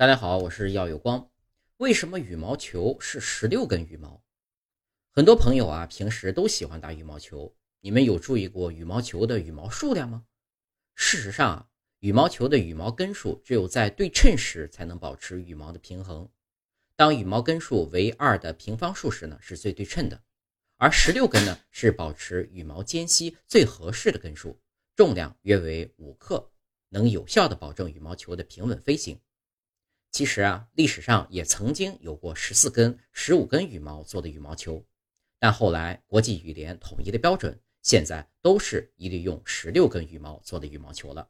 大家好，我是耀有光。为什么羽毛球是十六根羽毛？很多朋友啊，平时都喜欢打羽毛球。你们有注意过羽毛球的羽毛数量吗？事实上，羽毛球的羽毛根数只有在对称时才能保持羽毛的平衡。当羽毛根数为二的平方数时呢，是最对称的。而十六根呢，是保持羽毛间隙最合适的根数，重量约为五克，能有效的保证羽毛球的平稳飞行。其实啊，历史上也曾经有过十四根、十五根羽毛做的羽毛球，但后来国际羽联统一的标准，现在都是一律用十六根羽毛做的羽毛球了。